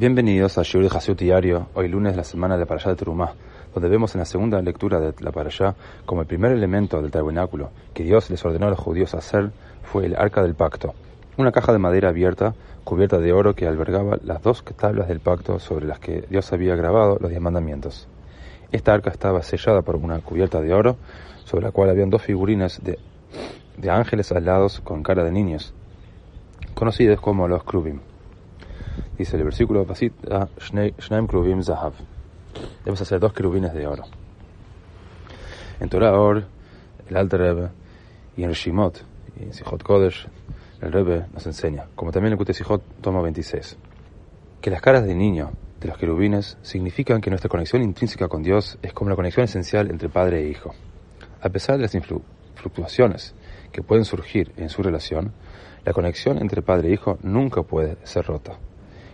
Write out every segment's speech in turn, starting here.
Bienvenidos a Shiur Hasid Diario, hoy lunes de la semana de la Parashá de Terumá, donde vemos en la segunda lectura de la Parashá como el primer elemento del tabernáculo que Dios les ordenó a los judíos hacer fue el arca del pacto, una caja de madera abierta cubierta de oro que albergaba las dos tablas del pacto sobre las que Dios había grabado los diez mandamientos. Esta arca estaba sellada por una cubierta de oro sobre la cual habían dos figurines de, de ángeles alados con cara de niños, conocidos como los Krubim. Dice el versículo Pasita Shneim Kruvim Zahav. Debes hacer dos querubines de oro. En Torah Or, el Alter Rebbe, y en Shimot, en Sijot Kodesh, el Rebbe nos enseña, como también en Kute Sijot, toma 26, que las caras de niño de los querubines significan que nuestra conexión intrínseca con Dios es como la conexión esencial entre padre e hijo. A pesar de las fluctuaciones que pueden surgir en su relación, la conexión entre padre e hijo nunca puede ser rota.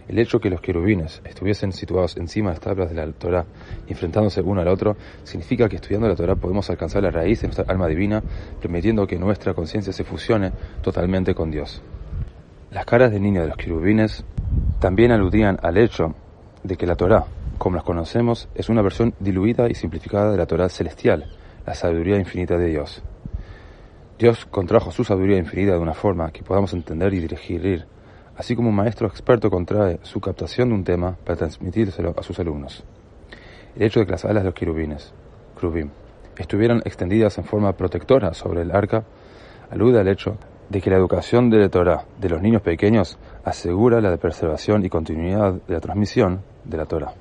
El hecho que los querubines estuviesen situados encima de las tablas de la Torah, enfrentándose uno al otro, significa que estudiando la Torah podemos alcanzar la raíz de nuestra alma divina, permitiendo que nuestra conciencia se fusione totalmente con Dios. Las caras de niño de los querubines también aludían al hecho de que la Torah, como las conocemos, es una versión diluida y simplificada de la Torah celestial, la sabiduría infinita de Dios. Dios contrajo su sabiduría infinita de una forma que podamos entender y dirigir así como un maestro experto contrae su captación de un tema para transmitírselo a sus alumnos. El hecho de que las alas de los querubines, Krubim, estuvieran extendidas en forma protectora sobre el arca alude al hecho de que la educación de la Torah de los niños pequeños asegura la preservación y continuidad de la transmisión de la Torah.